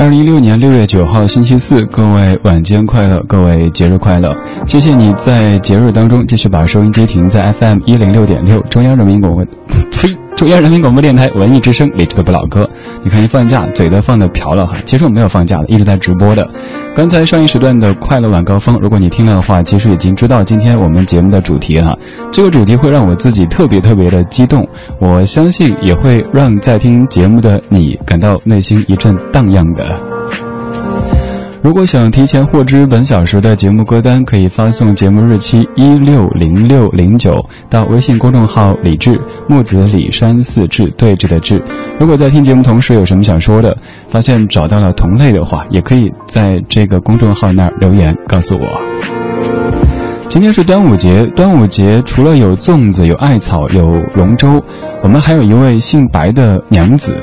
二零一六年六月九号星期四，各位晚间快乐，各位节日快乐！谢谢你在节日当中继续把收音机停在 FM 一零六点六，中央人民广播，呸，中央人民广播电台文艺之声，理智的不老歌。你看一放假，嘴都放的瓢了哈。其实我没有放假的，一直在直播的。刚才上一时段的快乐晚高峰，如果你听了的话，其实已经知道今天我们节目的主题哈。这个主题会让我自己特别特别的激动，我相信也会让在听节目的你感到内心一阵荡漾的。如果想提前获知本小时的节目歌单，可以发送节目日期一六零六零九到微信公众号“李志木子李山四志对峙的志”。如果在听节目同时有什么想说的，发现找到了同类的话，也可以在这个公众号那儿留言告诉我。今天是端午节，端午节除了有粽子、有艾草、有龙舟，我们还有一位姓白的娘子。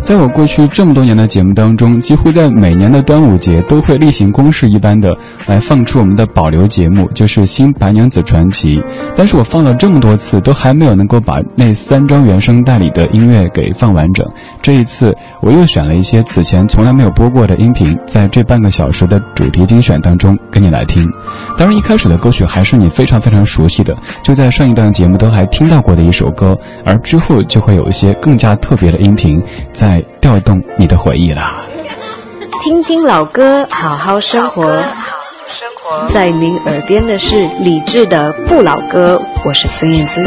在我过去这么多年的节目当中，几乎在每年的端午节都会例行公事一般的来放出我们的保留节目，就是《新白娘子传奇》。但是我放了这么多次，都还没有能够把那三张原声带里的音乐给放完整。这一次，我又选了一些此前从来没有播过的音频，在这半个小时的主题精选当中跟你来听。当然，一开始的歌曲还是你非常非常熟悉的，就在上一段节目都还听到过的一首歌，而之后就会有一些更加特别的音频。在调动你的回忆啦。听听老歌，好好生活。在您耳边的是理智的不老歌，我是孙燕姿。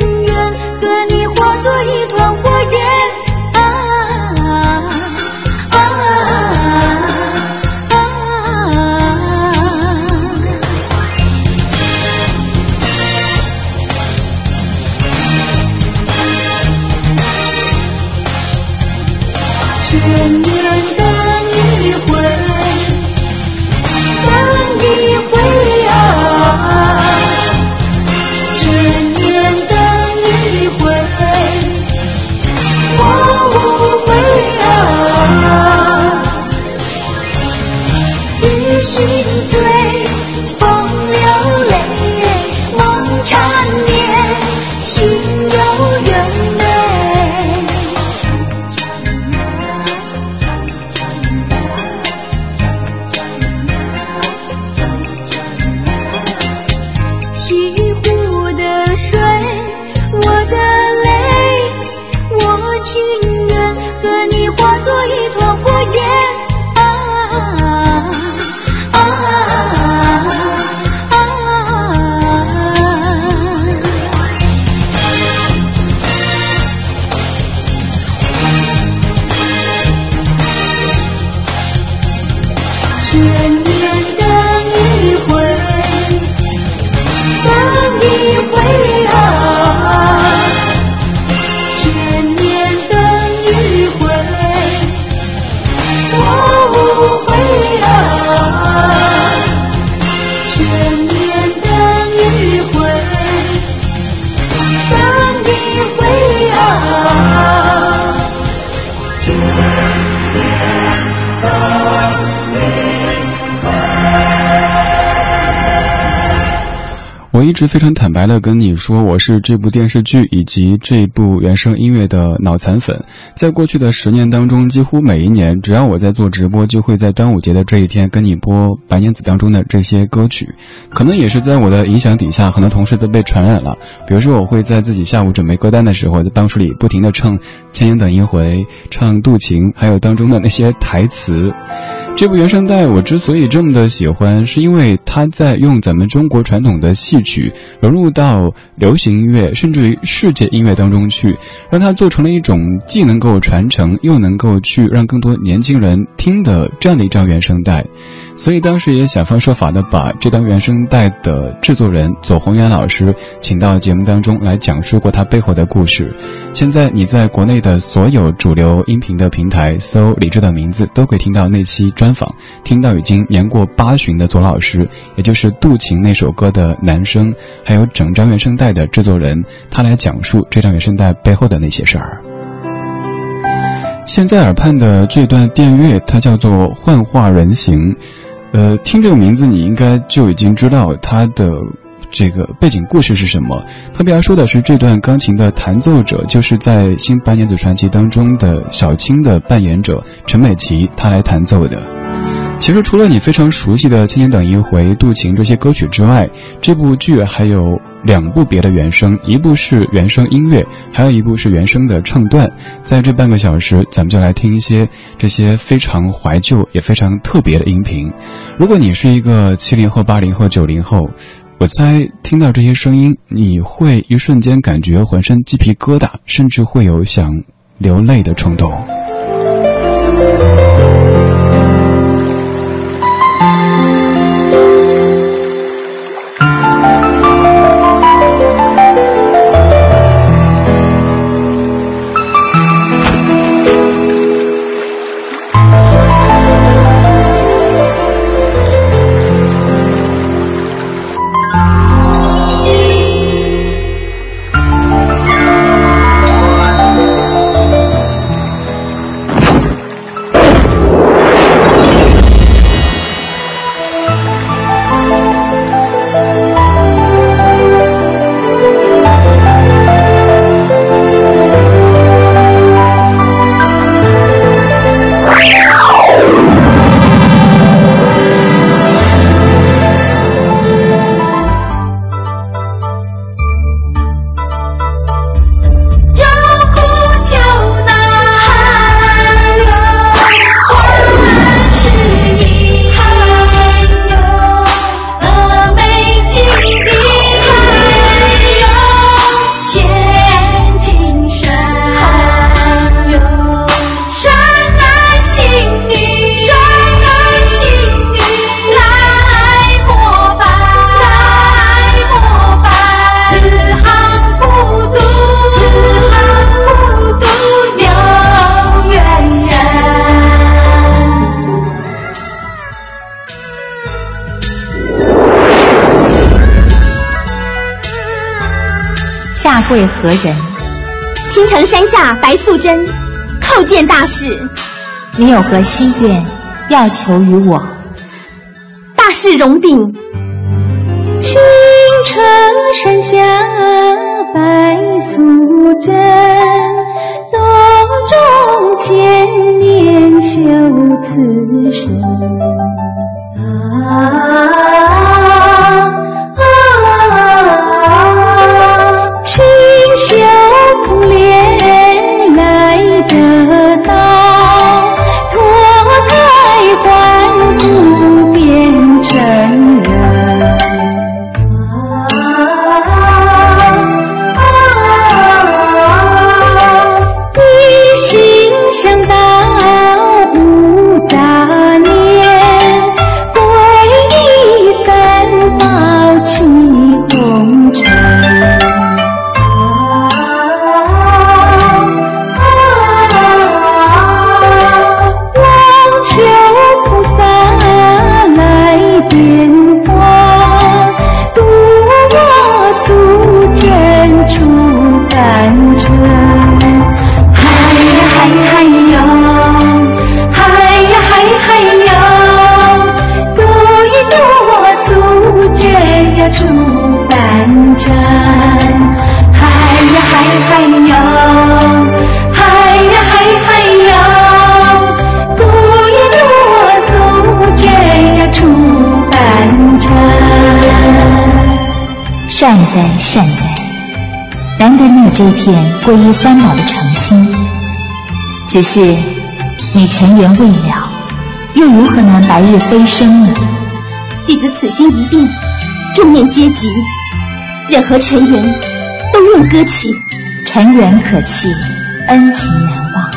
永远我一直非常坦白的跟你说，我是这部电视剧以及这部原声音乐的脑残粉。在过去的十年当中，几乎每一年，只要我在做直播，就会在端午节的这一天跟你播《白娘子》当中的这些歌曲。可能也是在我的影响底下，很多同事都被传染了。比如说，我会在自己下午准备歌单的时候，在办公室里不停的唱《千言等一回》，唱《渡情》，还有当中的那些台词。这部原声带我之所以这么的喜欢，是因为它在用咱们中国传统的戏曲融入到流行音乐，甚至于世界音乐当中去，让它做成了一种既能够传承，又能够去让更多年轻人听的这样的一张原声带。所以当时也想方设法的把这张原声带的制作人左宏元老师请到节目当中来讲述过他背后的故事。现在你在国内的所有主流音频的平台搜李志的名字，都可以听到那期专访，听到已经年过八旬的左老师，也就是《渡情》那首歌的男生，还有整张原声带的制作人，他来讲述这张原声带背后的那些事儿。现在耳畔的这段电乐，它叫做《幻化人形》。呃，听这个名字，你应该就已经知道它的这个背景故事是什么。特别要说的是，这段钢琴的弹奏者就是在《新白娘子传奇》当中的小青的扮演者陈美琪，她来弹奏的。其实，除了你非常熟悉的《千年等一回》《渡情》这些歌曲之外，这部剧还有两部别的原声，一部是原声音乐，还有一部是原声的唱段。在这半个小时，咱们就来听一些这些非常怀旧也非常特别的音频。如果你是一个七零后、八零后、九零后，我猜听到这些声音，你会一瞬间感觉浑身鸡皮疙瘩，甚至会有想流泪的冲动。为何人？青城山下白素贞，叩见大士。你有何心愿要求于我？大士容禀。青城山下白素贞，洞中千年修此身。啊。善哉善哉，难得你有这片皈依三宝的诚心。只是你尘缘未了，又如何能白日飞升呢？弟子此心一定，众念皆吉，任何尘缘都愿割弃。尘缘可弃，恩情难忘。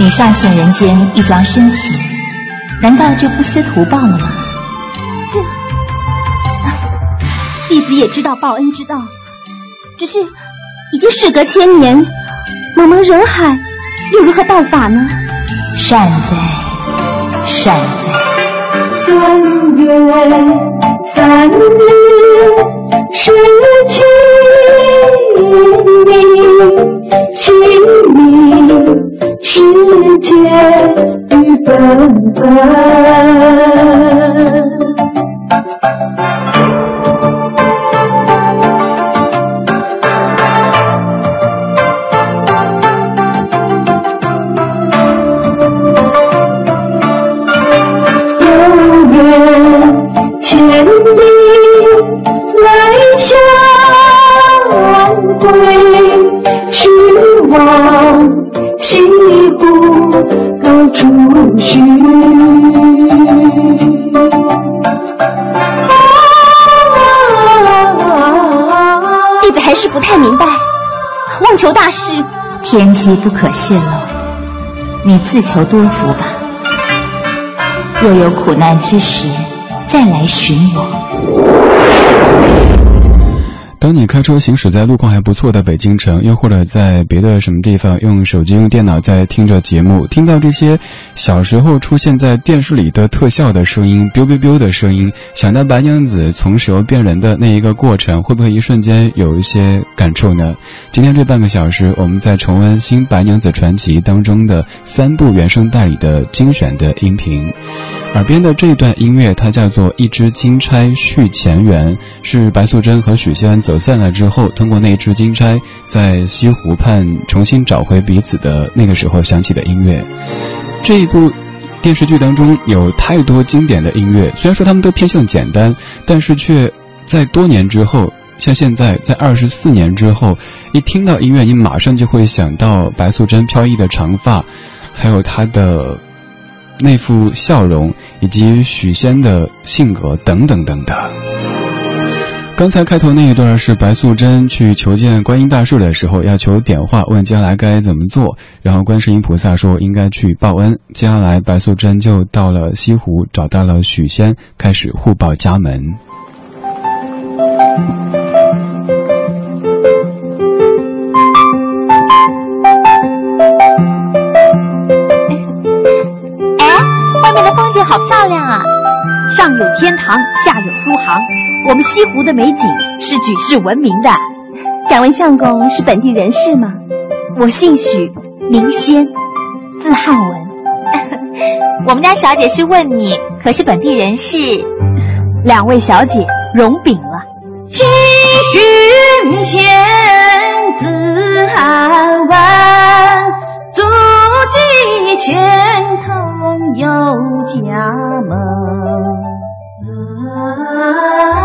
你尚欠人间一桩深情，难道就不思图报了吗？弟子也知道报恩之道，只是已经事隔千年，茫茫人海，又如何办法呢？善哉，善哉。三月三日是清明，清明时节雨纷纷。是不太明白，望求大师，天机不可泄露，你自求多福吧。若有苦难之时，再来寻我。当你开车行驶在路况还不错的北京城，又或者在别的什么地方用手机、用电脑在听着节目，听到这些小时候出现在电视里的特效的声音，biu biu biu 的声音，想到白娘子从蛇变人的那一个过程，会不会一瞬间有一些感触呢？今天这半个小时，我们在重温《新白娘子传奇》当中的三部原声带里的精选的音频。耳边的这段音乐，它叫做《一支金钗续前缘》，是白素贞和许仙走散了之后，通过那支金钗在西湖畔重新找回彼此的那个时候响起的音乐。这一部电视剧当中有太多经典的音乐，虽然说他们都偏向简单，但是却在多年之后，像现在在二十四年之后，一听到音乐，你马上就会想到白素贞飘逸的长发，还有她的。那副笑容，以及许仙的性格等等等等。刚才开头那一段是白素贞去求见观音大士的时候，要求点化，问接下来该怎么做。然后观世音菩萨说应该去报恩。接下来白素贞就到了西湖，找到了许仙，开始互报家门。哎，外面的风景好漂亮啊！上有天堂，下有苏杭，我们西湖的美景是举世闻名的。敢问相公是本地人士吗？我姓许，名仙，字汉文。我们家小姐是问你，可是本地人士？两位小姐容禀了。继续仙，字汉文，祖籍钱塘。有家门，世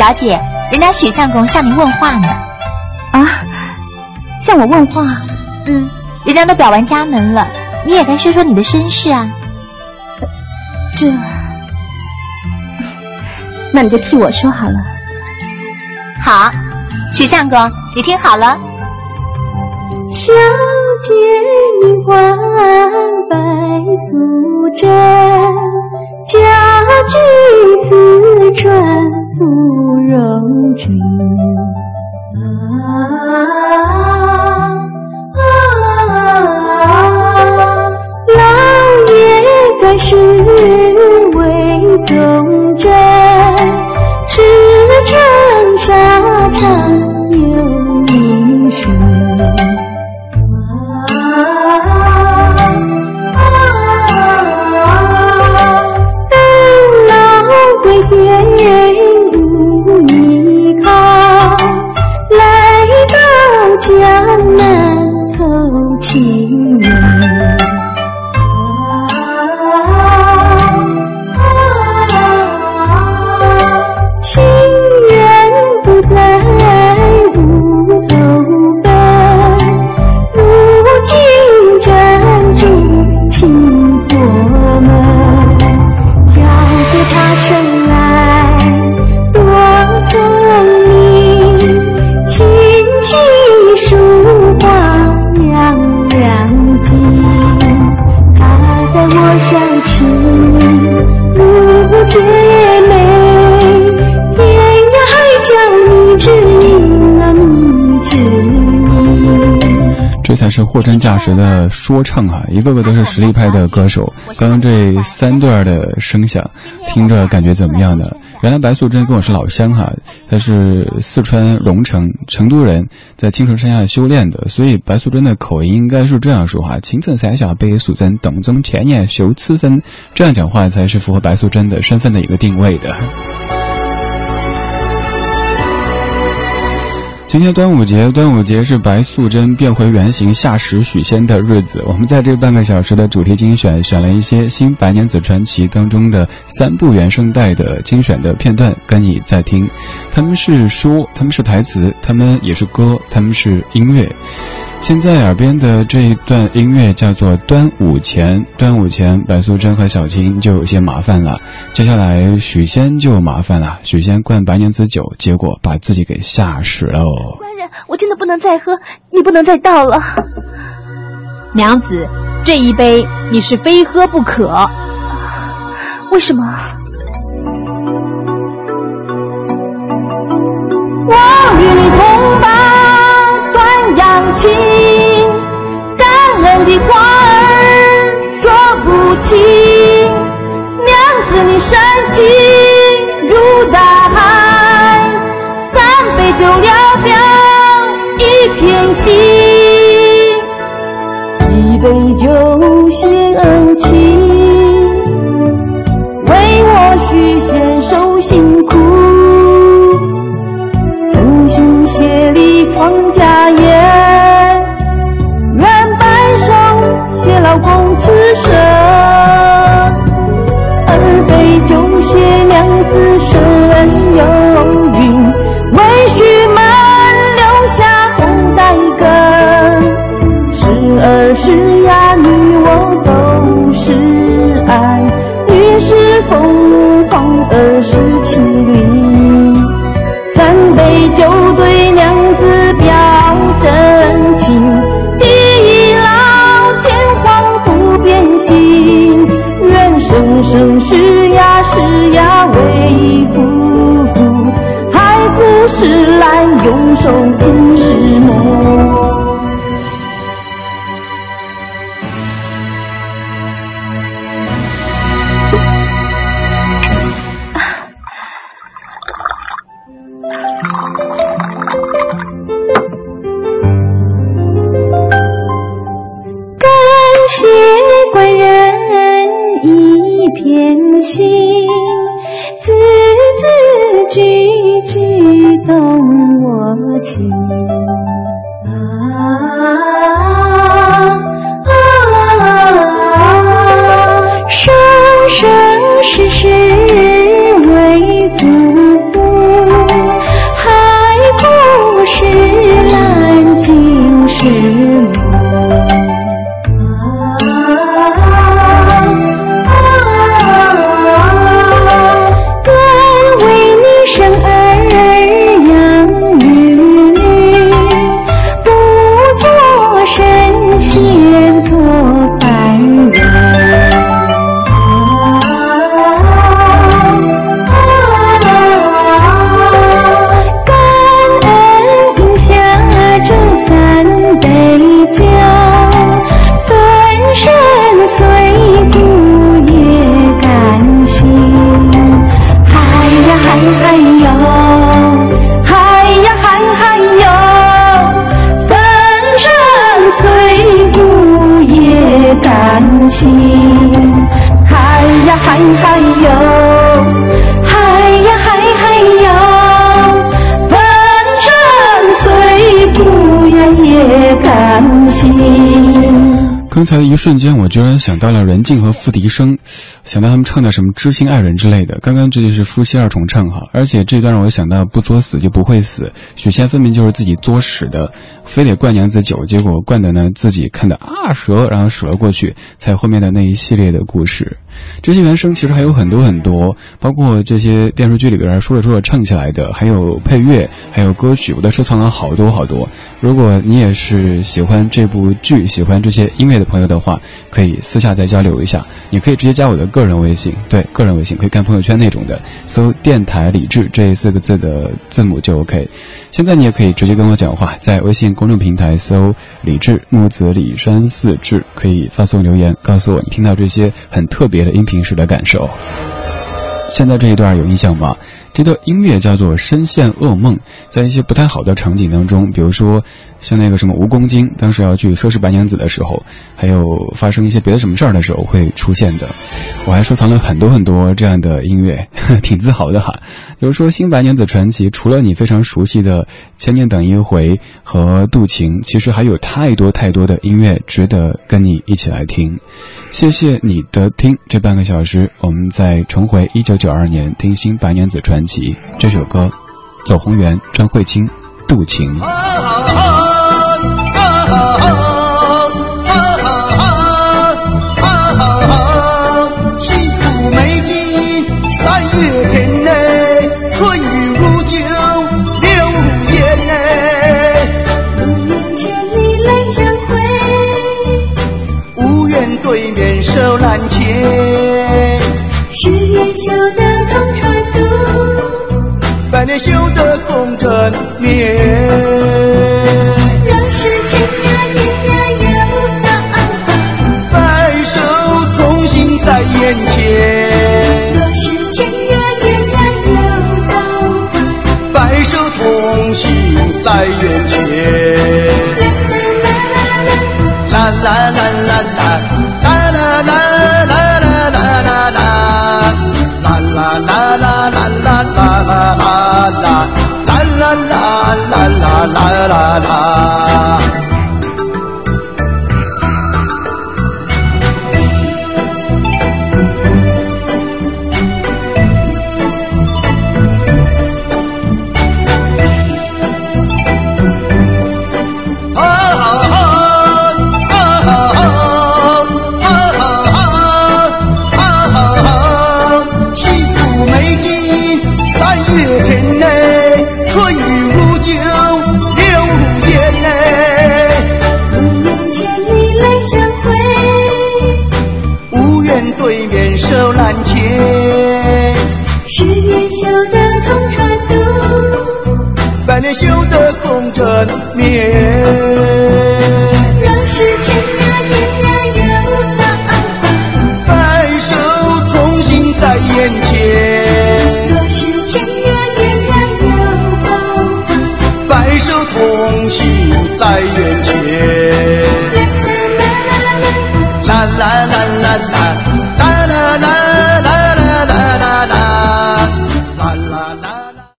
小姐，人家许相公向您问话呢。啊，向我问话？嗯，人家都表完家门了，你也该说说你的身世啊。这，那你就替我说好了。好，许相公，你听好了。小姐名唤白素贞，家居四川芙蓉镇。啊啊！老爷在世为宗真，情才是货真价实的说唱哈，一个个都是实力派的歌手。刚刚这三段的声响，听着感觉怎么样呢？原来白素贞跟我是老乡哈，她是四川荣成成都人，在青城山下修炼的，所以白素贞的口音应该是这样说哈：青城山下白素贞，洞中千年修此身。这样讲话才是符合白素贞的身份的一个定位的。今天端午节，端午节是白素贞变回原形下石许仙的日子。我们在这半个小时的主题精选，选了一些新白娘子传奇当中的三部原声带的精选的片段，跟你在听。他们是书，他们是台词，他们也是歌，他们是音乐。现在耳边的这一段音乐叫做《端午前》，端午前，白素贞和小青就有些麻烦了。接下来许仙就麻烦了，许仙灌白娘子酒，结果把自己给吓死了。官人，我真的不能再喝，你不能再倒了。娘子，这一杯你是非喝不可。为什么？我与你同扬起，感恩。的话儿说不清，娘子你深情如大海，三杯酒聊表一片心，一杯酒献恩，是来用手。心。嗨呀嗨嗨哟，刚才的一瞬间，我居然想到了任静和付笛声，想到他们唱的什么《知心爱人》之类的。刚刚这就是夫妻二重唱哈，而且这段让我想到不作死就不会死。许仙分明就是自己作死的，非得灌娘子酒，结果灌的呢自己看的啊蛇，然后数了过去，才后面的那一系列的故事。这些原声其实还有很多很多，包括这些电视剧里边说着说着唱起来的，还有配乐，还有歌曲，我都收藏了好多好多。如果你也是喜欢这部剧，喜欢这些音乐的朋友的话，可以私下再交流一下。你可以直接加我的个人微信，对，个人微信可以看朋友圈那种的，搜“电台李志”这四个字的字母就 OK。现在你也可以直接跟我讲话，在微信公众平台搜“李志木子李山四志”，可以发送留言告诉我你听到这些很特别的音频时的感受。现在这一段有印象吗？这段音乐叫做《深陷噩梦》，在一些不太好的场景当中，比如说像那个什么蜈蚣精，当时要去收拾白娘子的时候，还有发生一些别的什么事儿的时候会出现的。我还收藏了很多很多这样的音乐，挺自豪的哈。比如说《新白娘子传奇》，除了你非常熟悉的《千年等一回》和《渡情》，其实还有太多太多的音乐值得跟你一起来听。谢谢你的听，这半个小时我们再重回一九九二年听《新白娘子传奇》这首歌，走红缘，张慧清，《渡情》。西湖美景三月天内，春雨如酒柳如烟内。五年千里来相会，无缘对面手难牵。十年修得同船渡，百年修得共枕眠。若是千呀年呀有早，白首同心在眼前。若是千呀年呀有早，白首同心在眼前。la la. Nên siêu.